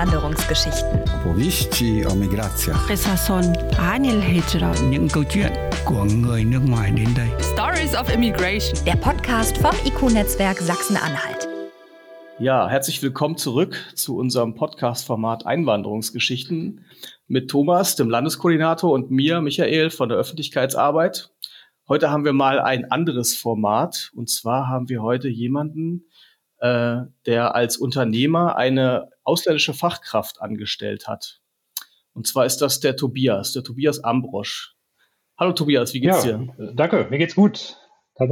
Einwanderungsgeschichten. Powieści o migracja. Resason Anil Hijra. Những câu chuyện của người nước ngoài đến đây. Stories of Immigration. Der Podcast vom IQ-Netzwerk Sachsen-Anhalt. Ja, herzlich willkommen zurück zu unserem Podcast-Format Einwanderungsgeschichten mit Thomas, dem Landeskoordinator, und mir, Michael, von der Öffentlichkeitsarbeit. Heute haben wir mal ein anderes Format. Und zwar haben wir heute jemanden, äh, der als Unternehmer eine ausländische Fachkraft angestellt hat. Und zwar ist das der Tobias, der Tobias Ambrosch. Hallo Tobias, wie geht's ja, dir? Danke, mir geht's gut.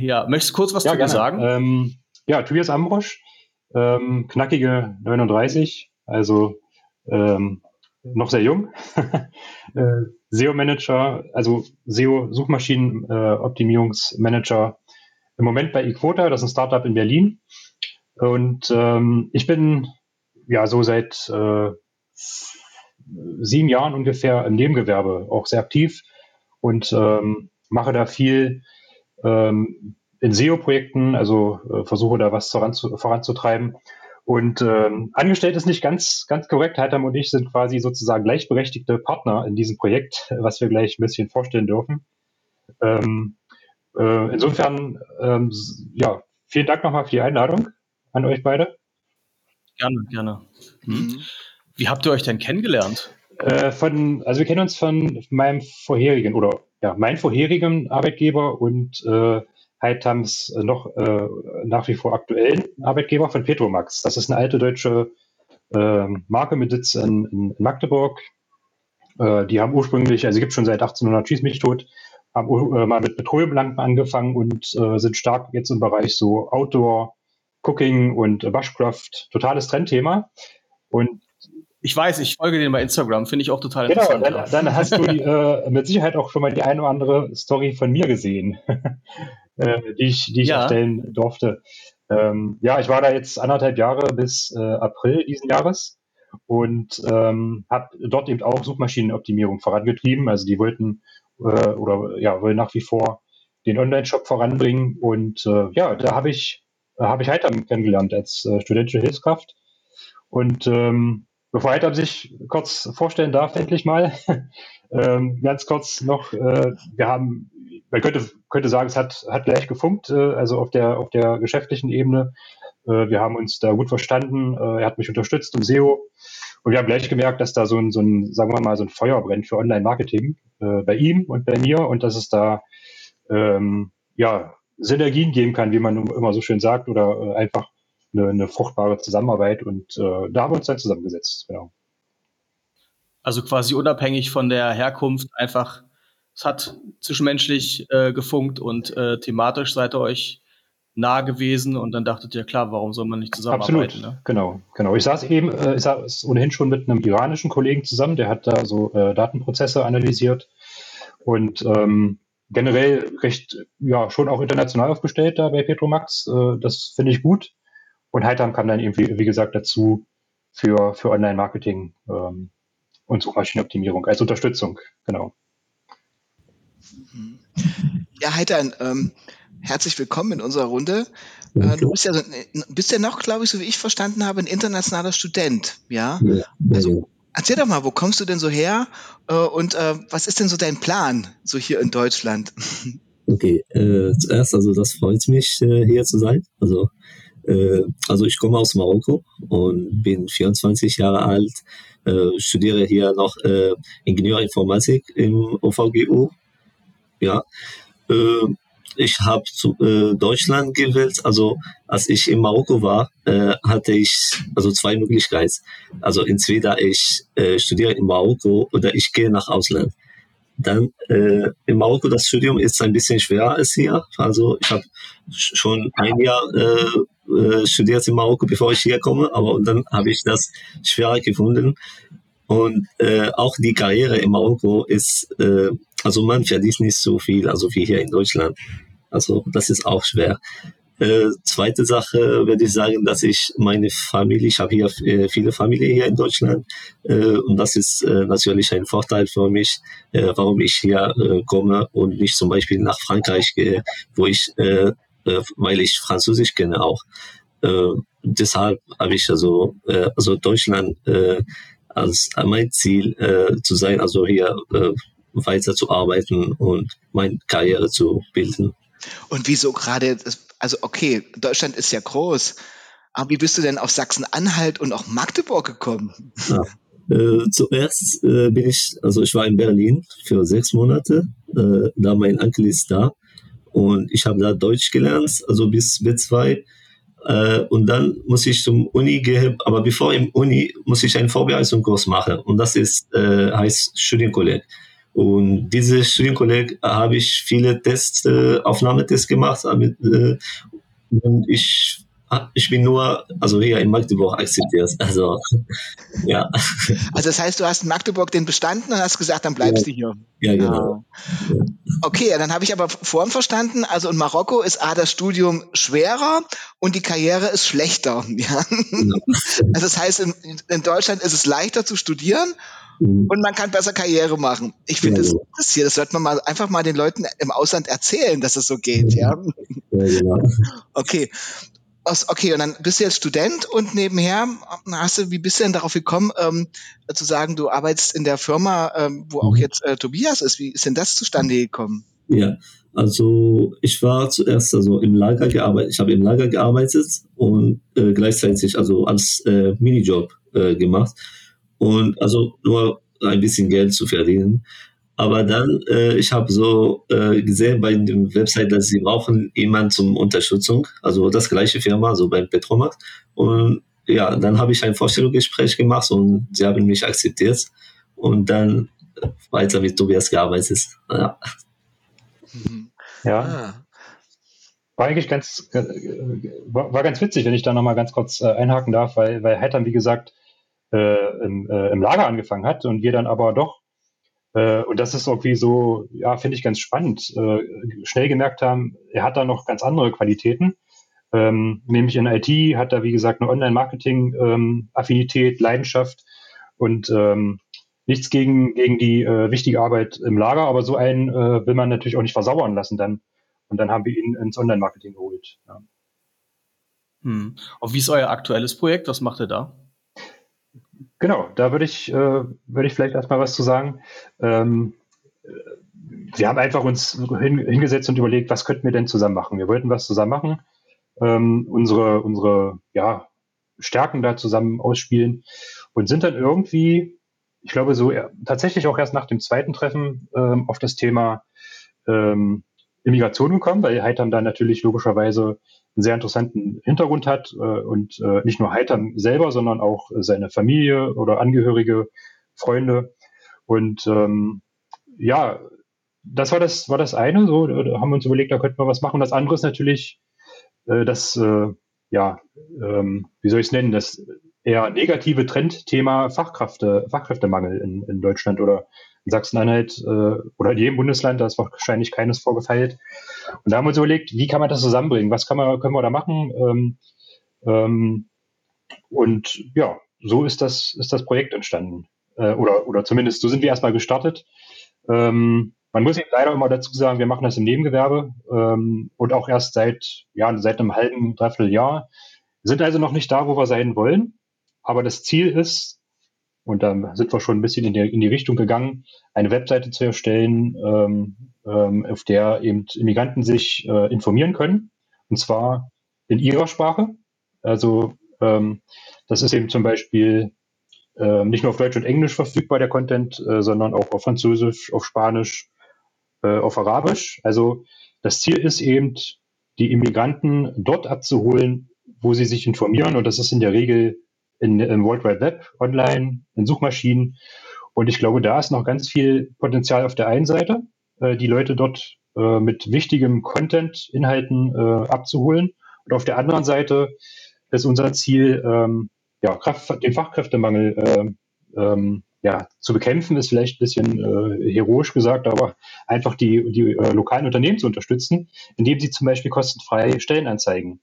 Ja, möchtest du kurz was ja, zu dir sagen? Ähm, ja, Tobias Ambrosch, ähm, knackige 39, also ähm, noch sehr jung. äh, SEO-Manager, also SEO-Suchmaschinen-Optimierungsmanager im Moment bei eQuota, das ist ein Startup in Berlin. Und ähm, ich bin ja so seit äh, sieben Jahren ungefähr im Nebengewerbe auch sehr aktiv und ähm, mache da viel ähm, in SEO-Projekten, also äh, versuche da was voranzu voranzutreiben. Und ähm, angestellt ist nicht ganz, ganz korrekt. Heitam und ich sind quasi sozusagen gleichberechtigte Partner in diesem Projekt, was wir gleich ein bisschen vorstellen dürfen. Ähm, äh, insofern, ähm, ja, vielen Dank nochmal für die Einladung an euch beide. Gerne, gerne. Hm. Wie habt ihr euch denn kennengelernt? Äh, von, also wir kennen uns von meinem vorherigen oder ja, mein vorherigen Arbeitgeber und äh, Heitams noch äh, nach wie vor aktuellen Arbeitgeber von Petromax. Das ist eine alte deutsche äh, Marke mit Sitz in, in Magdeburg. Äh, die haben ursprünglich, also gibt schon seit 1800 Schieß mich tot, haben äh, mal mit Petroleumlampen angefangen und äh, sind stark jetzt im Bereich so Outdoor, Cooking und äh, Bushcraft. Totales Trendthema. Und ich weiß, ich folge denen bei Instagram, finde ich auch total genau, interessant. Dann, dann hast du die, äh, mit Sicherheit auch schon mal die eine oder andere Story von mir gesehen, äh, die ich, die ich Ja. erstellen durfte. Ähm, ja, ich war da jetzt anderthalb Jahre bis äh, April diesen Jahres und ähm, habe dort eben auch Suchmaschinenoptimierung vorangetrieben. Also die wollten äh, oder ja, wollen nach wie vor den Online-Shop voranbringen. Und äh, ja, da habe ich äh, habe ich Heitam kennengelernt als äh, studentische Hilfskraft. Und ähm, bevor Heitam sich kurz vorstellen darf, endlich mal, ähm, ganz kurz noch, äh, wir haben, man könnte, könnte sagen, es hat, hat gleich gefunkt, äh, also auf der, auf der geschäftlichen Ebene. Äh, wir haben uns da gut verstanden, äh, er hat mich unterstützt im SEO und wir haben gleich gemerkt, dass da so ein, so ein sagen wir mal, so ein Feuer brennt für Online-Marketing äh, bei ihm und bei mir und dass es da ähm, ja, Synergien geben kann, wie man immer so schön sagt, oder äh, einfach eine, eine fruchtbare Zusammenarbeit und äh, da haben wir uns dann zusammengesetzt. Genau. Also quasi unabhängig von der Herkunft einfach, es hat zwischenmenschlich äh, gefunkt und äh, thematisch seid ihr euch nah gewesen und dann dachtet ihr, klar, warum soll man nicht zusammenarbeiten? Absolut, Ne? genau, genau. Ich saß eben, äh, ich saß ohnehin schon mit einem iranischen Kollegen zusammen, der hat da so äh, Datenprozesse analysiert und ähm, generell recht, ja, schon auch international aufgestellt da bei Petromax. Äh, das finde ich gut. Und Heitam kam dann eben, wie, gesagt, dazu für, für Online-Marketing ähm, und Suchmaschinenoptimierung als Unterstützung, genau. Ja, Heitan, ähm, herzlich willkommen in unserer Runde. Äh, du bist ja, so, bist ja noch, glaube ich, so wie ich verstanden habe, ein internationaler Student, ja? Ja, Also, erzähl doch mal, wo kommst du denn so her äh, und äh, was ist denn so dein Plan, so hier in Deutschland? Okay, äh, zuerst, also das freut mich, äh, hier zu sein. Also, äh, also ich komme aus Marokko und bin 24 Jahre alt, äh, studiere hier noch äh, Ingenieurinformatik im OVGU. Ja, äh, ich habe äh, Deutschland gewählt. Also als ich in Marokko war, äh, hatte ich also zwei Möglichkeiten. Also entweder ich äh, studiere in Marokko oder ich gehe nach Ausland. Dann äh, in Marokko das Studium ist ein bisschen schwerer als hier. Also ich habe schon ein Jahr äh, äh, studiert in Marokko, bevor ich hier komme, aber dann habe ich das schwerer gefunden. Und äh, auch die Karriere in Marokko ist, äh, also man verdient nicht so viel, also wie hier in Deutschland. Also das ist auch schwer. Äh, zweite Sache würde ich sagen, dass ich meine Familie, ich habe hier äh, viele Familie hier in Deutschland äh, und das ist äh, natürlich ein Vorteil für mich, äh, warum ich hier äh, komme und nicht zum Beispiel nach Frankreich gehe, wo ich, weil ich Französisch kenne auch. deshalb habe ich also, also Deutschland als mein Ziel zu sein, also hier äh, weiter zu arbeiten und meine Karriere zu bilden. Und wieso gerade, also okay, Deutschland ist ja groß, aber wie bist du denn auf Sachsen-Anhalt und auch Magdeburg gekommen? Ja. Äh, zuerst äh, bin ich, also ich war in Berlin für sechs Monate, äh, da mein Onkel ist da und ich habe da Deutsch gelernt, also bis B2 äh, und dann muss ich zum Uni gehen, aber bevor im Uni muss ich einen Vorbereitungskurs machen und das ist, äh, heißt Studienkolleg. Und diese Studienkolleg habe ich viele Tests, äh, Aufnahmetests gemacht damit, äh, und ich Ah, ich bin nur, also hier in Magdeburg akzeptiert. Also, ja. Also das heißt, du hast in Magdeburg den bestanden und hast gesagt, dann bleibst ja. du hier. Ja, genau. Ja. Okay, dann habe ich aber vorhin verstanden, also in Marokko ist A, das Studium schwerer und die Karriere ist schlechter. Ja? Genau. Also das heißt, in, in, Deutschland ist es leichter zu studieren mhm. und man kann besser Karriere machen. Ich finde ja, das ist hier, das sollte man mal einfach mal den Leuten im Ausland erzählen, dass es so geht, ja. ja genau. Okay. Okay, und dann bist du jetzt Student und nebenher hast du, wie bist du denn darauf gekommen, ähm, zu sagen, du arbeitest in der Firma, ähm, wo auch mhm. jetzt äh, Tobias ist. Wie ist denn das zustande gekommen? Ja, also ich war zuerst also im Lager gearbeitet, ich habe im Lager gearbeitet und äh, gleichzeitig also als äh, Minijob äh, gemacht und also nur ein bisschen Geld zu verdienen. Aber dann, äh, ich habe so äh, gesehen bei dem Website, dass sie brauchen jemanden zum Unterstützung, also das gleiche Firma, so beim Petromax. Und ja, dann habe ich ein Vorstellungsgespräch gemacht und sie haben mich akzeptiert und dann weiter mit Tobias gearbeitet. Ja. ja. Ah. War eigentlich ganz, äh, war, war, ganz witzig, wenn ich da nochmal ganz kurz äh, einhaken darf, weil, weil Hettern, wie gesagt, äh, im, äh, im Lager angefangen hat und wir dann aber doch äh, und das ist irgendwie so, ja, finde ich ganz spannend. Äh, schnell gemerkt haben, er hat da noch ganz andere Qualitäten. Ähm, nämlich in IT hat er, wie gesagt, eine Online-Marketing-Affinität, ähm, Leidenschaft und ähm, nichts gegen, gegen die äh, wichtige Arbeit im Lager, aber so einen äh, will man natürlich auch nicht versauern lassen dann. Und dann haben wir ihn ins Online-Marketing geholt. Ja. Hm. Und wie ist euer aktuelles Projekt? Was macht ihr da? Genau, da würde ich, äh, würde ich vielleicht erstmal was zu sagen. Ähm, wir haben einfach uns hin, hingesetzt und überlegt, was könnten wir denn zusammen machen? Wir wollten was zusammen machen, ähm, unsere, unsere ja, Stärken da zusammen ausspielen und sind dann irgendwie, ich glaube, so ja, tatsächlich auch erst nach dem zweiten Treffen ähm, auf das Thema ähm, Immigration gekommen, weil Heitam da natürlich logischerweise einen sehr interessanten Hintergrund hat äh, und äh, nicht nur Heitam selber, sondern auch seine Familie oder Angehörige, Freunde. Und ähm, ja, das war das, war das eine, so haben wir uns überlegt, da könnten wir was machen. Das andere ist natürlich äh, das, äh, ja, ähm, wie soll ich es nennen, das eher negative Trendthema Fachkräfte, Fachkräftemangel in, in Deutschland oder in Sachsen-Anhalt äh, oder in jedem Bundesland, da ist wahrscheinlich keines vorgefeilt. Und da haben wir uns überlegt, wie kann man das zusammenbringen? Was kann man, können wir da machen? Ähm, ähm, und ja, so ist das, ist das Projekt entstanden. Äh, oder, oder zumindest so sind wir erstmal gestartet. Ähm, man muss eben leider immer dazu sagen, wir machen das im Nebengewerbe ähm, und auch erst seit, ja, seit einem halben, dreiviertel Jahr. Wir sind also noch nicht da, wo wir sein wollen. Aber das Ziel ist, und dann sind wir schon ein bisschen in die, in die Richtung gegangen, eine Webseite zu erstellen, ähm, ähm, auf der eben Immigranten sich äh, informieren können. Und zwar in ihrer Sprache. Also ähm, das ist eben zum Beispiel äh, nicht nur auf Deutsch und Englisch verfügbar, der Content, äh, sondern auch auf Französisch, auf Spanisch, äh, auf Arabisch. Also das Ziel ist eben, die Immigranten dort abzuholen, wo sie sich informieren. Und das ist in der Regel in, im World Wide Web, online, in Suchmaschinen. Und ich glaube, da ist noch ganz viel Potenzial auf der einen Seite, äh, die Leute dort äh, mit wichtigem Content, Inhalten äh, abzuholen. Und auf der anderen Seite ist unser Ziel, ähm, ja, Kraft, den Fachkräftemangel äh, ähm, ja, zu bekämpfen, ist vielleicht ein bisschen äh, heroisch gesagt, aber einfach die, die äh, lokalen Unternehmen zu unterstützen, indem sie zum Beispiel kostenfrei Stellenanzeigen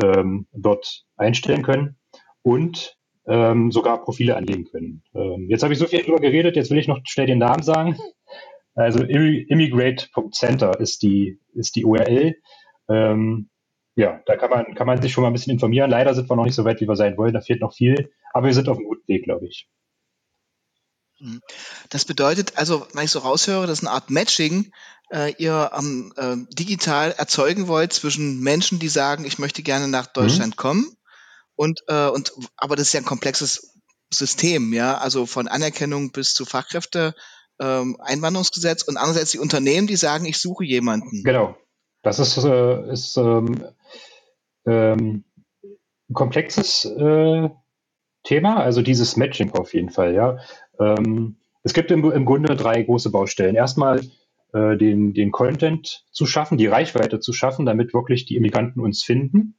ähm, dort einstellen können und ähm, sogar Profile anlegen können. Ähm, jetzt habe ich so viel darüber geredet, jetzt will ich noch schnell den Namen sagen. Also immigrate.center ist die, ist die URL. Ähm, ja, da kann man, kann man sich schon mal ein bisschen informieren. Leider sind wir noch nicht so weit, wie wir sein wollen. Da fehlt noch viel. Aber wir sind auf einem guten Weg, glaube ich. Hm. Das bedeutet also, wenn ich so raushöre, dass eine Art Matching äh, ihr ähm, äh, digital erzeugen wollt zwischen Menschen, die sagen, ich möchte gerne nach Deutschland mhm. kommen und äh, und aber das ist ja ein komplexes System, ja, also von Anerkennung bis zu Fachkräfte ähm, Einwanderungsgesetz und andererseits die Unternehmen, die sagen, ich suche jemanden. Genau, das ist, äh, ist ähm, ähm, ein komplexes äh, Thema, also dieses Matching auf jeden Fall, ja. Ähm, es gibt im, im, Grunde drei große Baustellen. Erstmal äh, den, den Content zu schaffen, die Reichweite zu schaffen, damit wirklich die Immigranten uns finden.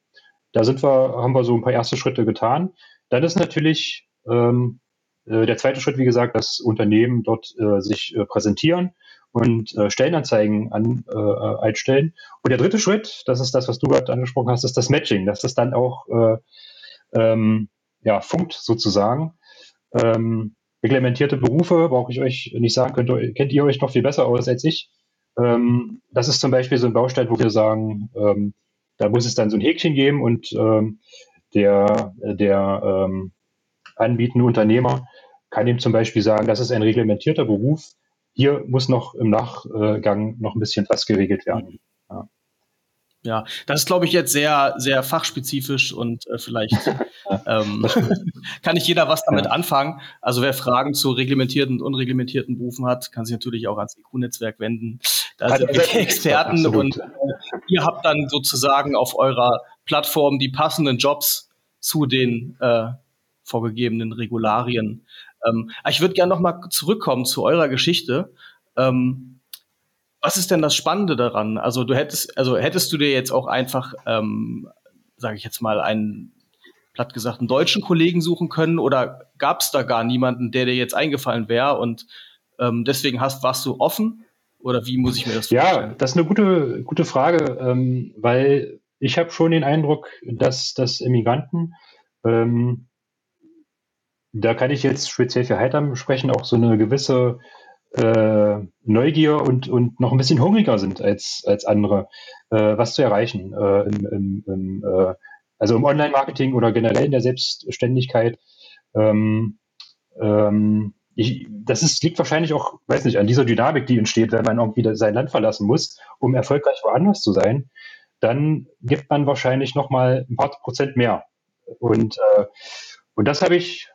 Da sind wir, haben wir so ein paar erste Schritte getan. Dann ist natürlich ähm, äh, der zweite Schritt, wie gesagt, das Unternehmen dort äh, sich äh, präsentieren und äh, Stellenanzeigen an, äh, einstellen. Und der dritte Schritt, das ist das, was du gerade angesprochen hast, ist das Matching, dass das dann auch äh, ähm, ja, funkt sozusagen. Ähm, reglementierte Berufe, brauche ich euch nicht sagen, könnt, kennt ihr euch noch viel besser aus als ich. Ähm, das ist zum Beispiel so ein Baustein, wo wir sagen, ähm, da muss es dann so ein Häkchen geben und ähm, der, der ähm, anbietende Unternehmer kann ihm zum Beispiel sagen, das ist ein reglementierter Beruf, hier muss noch im Nachgang noch ein bisschen was geregelt werden. Ja. Das ist, glaube ich, jetzt sehr, sehr fachspezifisch und äh, vielleicht ähm, kann nicht jeder was damit ja. anfangen. Also wer Fragen zu reglementierten und unreglementierten Berufen hat, kann sich natürlich auch ans IQ-Netzwerk wenden. Da sind wir Experten und äh, ihr habt dann sozusagen auf eurer Plattform die passenden Jobs zu den äh, vorgegebenen Regularien. Ähm, ich würde gerne noch mal zurückkommen zu eurer Geschichte. Ähm, was ist denn das Spannende daran? Also du hättest, also hättest du dir jetzt auch einfach, ähm, sage ich jetzt mal, einen platt gesagt einen deutschen Kollegen suchen können oder gab es da gar niemanden, der dir jetzt eingefallen wäre und ähm, deswegen hast, warst du offen oder wie muss ich mir das vorstellen? Ja, das ist eine gute, gute Frage, ähm, weil ich habe schon den Eindruck, dass, dass Immigranten, ähm, da kann ich jetzt speziell für Heidam sprechen, auch so eine gewisse äh, Neugier und, und noch ein bisschen hungriger sind als, als andere, äh, was zu erreichen. Äh, im, im, im, äh, also im Online-Marketing oder generell in der Selbstständigkeit. Ähm, ähm, ich, das ist, liegt wahrscheinlich auch, weiß nicht, an dieser Dynamik, die entsteht, wenn man irgendwie sein Land verlassen muss, um erfolgreich woanders zu sein. Dann gibt man wahrscheinlich noch mal ein paar Prozent mehr. Und, äh, und das habe ich,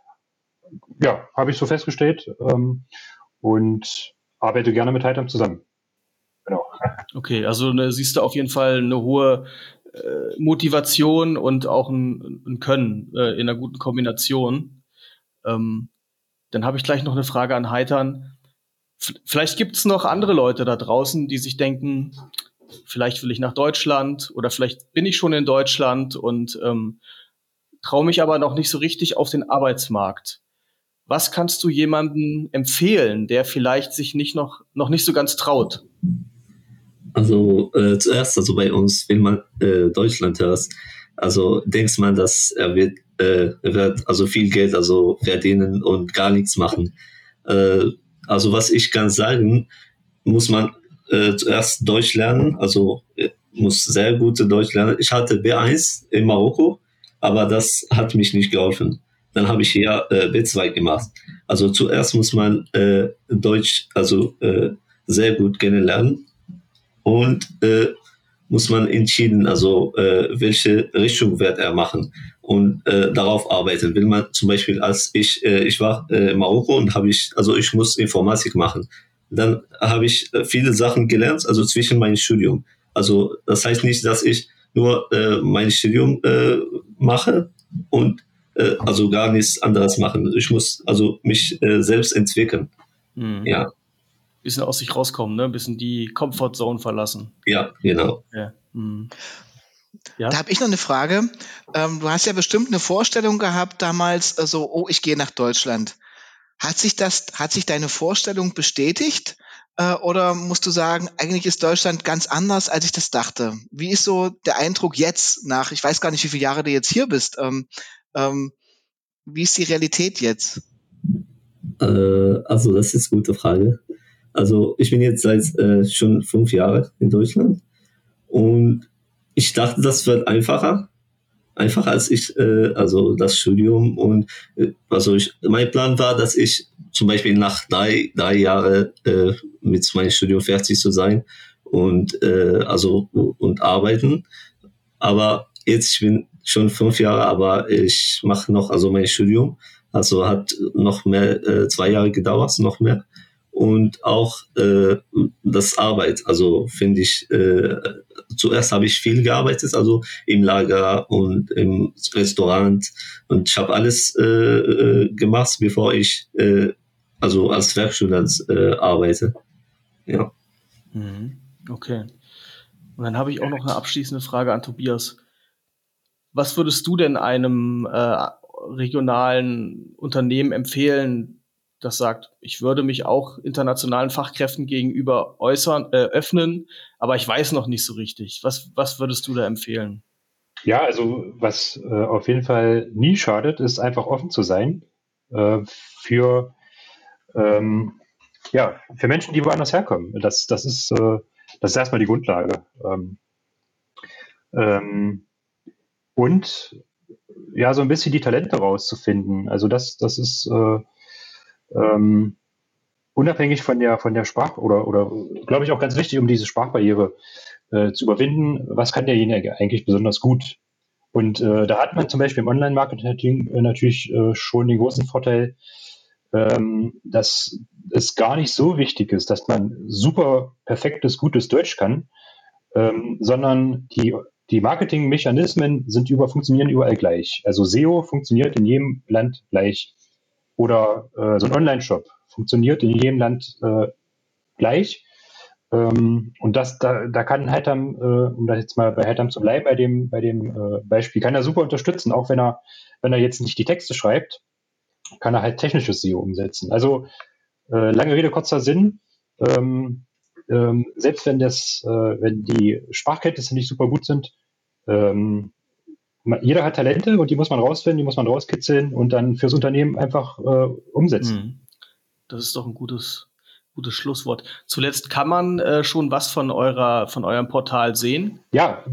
ja, habe ich so festgestellt. Ähm, und arbeite gerne mit Heitam zusammen. Genau. Okay, also ne, siehst du auf jeden Fall eine hohe äh, Motivation und auch ein, ein Können äh, in einer guten Kombination. Ähm, dann habe ich gleich noch eine Frage an Heitern. F vielleicht gibt es noch andere Leute da draußen, die sich denken, vielleicht will ich nach Deutschland oder vielleicht bin ich schon in Deutschland und ähm, traue mich aber noch nicht so richtig auf den Arbeitsmarkt. Was kannst du jemandem empfehlen, der vielleicht sich nicht noch, noch nicht so ganz traut? Also äh, zuerst, also bei uns, wenn man äh, Deutschland hört, also denkt man, dass er wird, äh, wird also viel Geld also verdienen und gar nichts machen. Äh, also was ich kann sagen, muss man äh, zuerst Deutsch lernen, also äh, muss sehr gute Deutsch lernen. Ich hatte B1 in Marokko, aber das hat mich nicht geholfen. Dann habe ich hier äh, B2 gemacht. Also zuerst muss man äh, Deutsch also äh, sehr gut kennenlernen und äh, muss man entschieden, also äh, welche Richtung wird er machen und äh, darauf arbeiten. Will man zum Beispiel, als ich äh, ich war äh, in Marokko und habe ich also ich muss Informatik machen, dann habe ich äh, viele Sachen gelernt, also zwischen meinem Studium. Also das heißt nicht, dass ich nur äh, mein Studium äh, mache und äh, also gar nichts anderes machen. Ich muss also mich äh, selbst entwickeln. Mhm. Ja. Bisschen aus sich rauskommen, ne? Ein bisschen die Comfortzone verlassen. Ja, genau. Ja. Mhm. Ja. Da habe ich noch eine Frage. Ähm, du hast ja bestimmt eine Vorstellung gehabt damals, also, oh, ich gehe nach Deutschland. Hat sich das, hat sich deine Vorstellung bestätigt? Äh, oder musst du sagen, eigentlich ist Deutschland ganz anders, als ich das dachte? Wie ist so der Eindruck jetzt nach, ich weiß gar nicht, wie viele Jahre du jetzt hier bist, ähm, ähm, wie ist die Realität jetzt? Äh, also, das ist eine gute Frage. Also, ich bin jetzt seit äh, schon fünf Jahren in Deutschland und ich dachte, das wird einfacher. Einfacher als ich, äh, also das Studium und äh, also ich, mein Plan war, dass ich zum Beispiel nach drei, drei Jahren äh, mit meinem Studium fertig zu sein und äh, also und arbeiten. Aber jetzt ich bin schon fünf Jahre, aber ich mache noch also mein Studium. Also hat noch mehr äh, zwei Jahre gedauert, noch mehr und auch äh, das Arbeit. Also finde ich, äh, zuerst habe ich viel gearbeitet, also im Lager und im Restaurant und ich habe alles äh, äh, gemacht, bevor ich äh, also als Werkstudent äh, arbeite. Ja. Mhm. Okay. Und dann habe ich auch noch eine abschließende Frage an Tobias. Was würdest du denn einem äh, regionalen Unternehmen empfehlen, das sagt, ich würde mich auch internationalen Fachkräften gegenüber äußern, äh, öffnen, aber ich weiß noch nicht so richtig. Was, was würdest du da empfehlen? Ja, also was äh, auf jeden Fall nie schadet, ist einfach offen zu sein äh, für, ähm, ja, für Menschen, die woanders herkommen. Das, das, ist, äh, das ist erstmal die Grundlage. Ähm, ähm, und ja, so ein bisschen die Talente rauszufinden. Also das, das ist äh, ähm, unabhängig von der, von der Sprach- oder, oder glaube ich auch ganz wichtig, um diese Sprachbarriere äh, zu überwinden, was kann derjenige eigentlich besonders gut? Und äh, da hat man zum Beispiel im Online-Marketing äh, natürlich äh, schon den großen Vorteil, ähm, dass es gar nicht so wichtig ist, dass man super perfektes, gutes Deutsch kann, ähm, sondern die, die Marketingmechanismen sind über, funktionieren überall gleich. Also SEO funktioniert in jedem Land gleich. Oder äh, so ein Online-Shop funktioniert in jedem Land äh, gleich. Ähm, und das, da, da kann Heitam, äh, um das jetzt mal bei Heitam zu bleiben, bei dem, bei dem äh, Beispiel, kann er super unterstützen, auch wenn er, wenn er jetzt nicht die Texte schreibt, kann er halt technisches SEO umsetzen. Also äh, lange Rede, kurzer Sinn. Ähm, ähm, selbst wenn das, äh, wenn die Sprachkenntnisse nicht super gut sind, ähm, jeder hat Talente und die muss man rausfinden, die muss man rauskitzeln und dann fürs Unternehmen einfach äh, umsetzen. Hm. Das ist doch ein gutes, gutes Schlusswort. Zuletzt kann man äh, schon was von eurer, von eurem Portal sehen. Ja.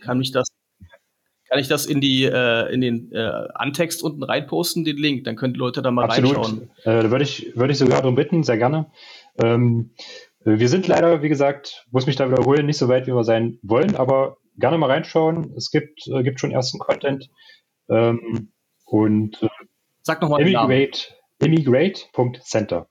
Kann mich das, kann ich das in die, äh, in den äh, Antext unten reinposten, den Link? Dann können die Leute da mal Absolut. reinschauen. Äh, würde ich, würde ich sogar darum bitten, sehr gerne. Ähm, wir sind leider, wie gesagt, muss mich da wiederholen, nicht so weit, wie wir sein wollen, aber gerne mal reinschauen. Es gibt, äh, gibt schon ersten Content. Ähm, und äh, Sag nochmal Immigrate, immigrate.center.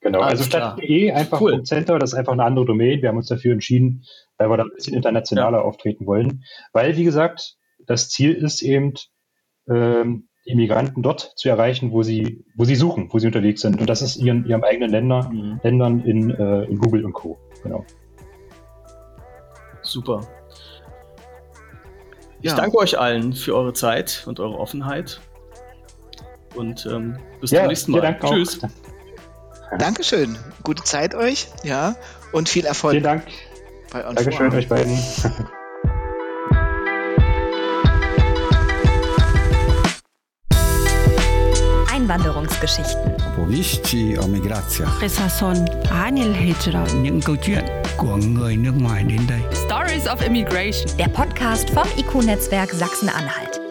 Genau, Alles also statt .de einfach cool. .center, das ist einfach eine andere Domain. Wir haben uns dafür entschieden, weil wir da ein bisschen internationaler ja. auftreten wollen. Weil, wie gesagt, das Ziel ist eben, ähm, die Migranten dort zu erreichen, wo sie, wo sie suchen, wo sie unterwegs sind. Und das ist ihren, ihrem eigenen Länder, mhm. Ländern in, äh, in Google und Co. Genau. Super. Ich ja. danke euch allen für eure Zeit und eure Offenheit. Und ähm, bis ja, zum nächsten Mal. Tschüss. Auch. Dankeschön. Gute Zeit euch, ja, und viel Erfolg. Vielen Dank. Bei Dankeschön euch beiden. Einwanderungsgeschichten. Powieści o migracjach. Câu chuyện của người nước ngoài đến đây. Stories of Immigration. Der Podcast vom IQ-Netzwerk Sachsen-Anhalt.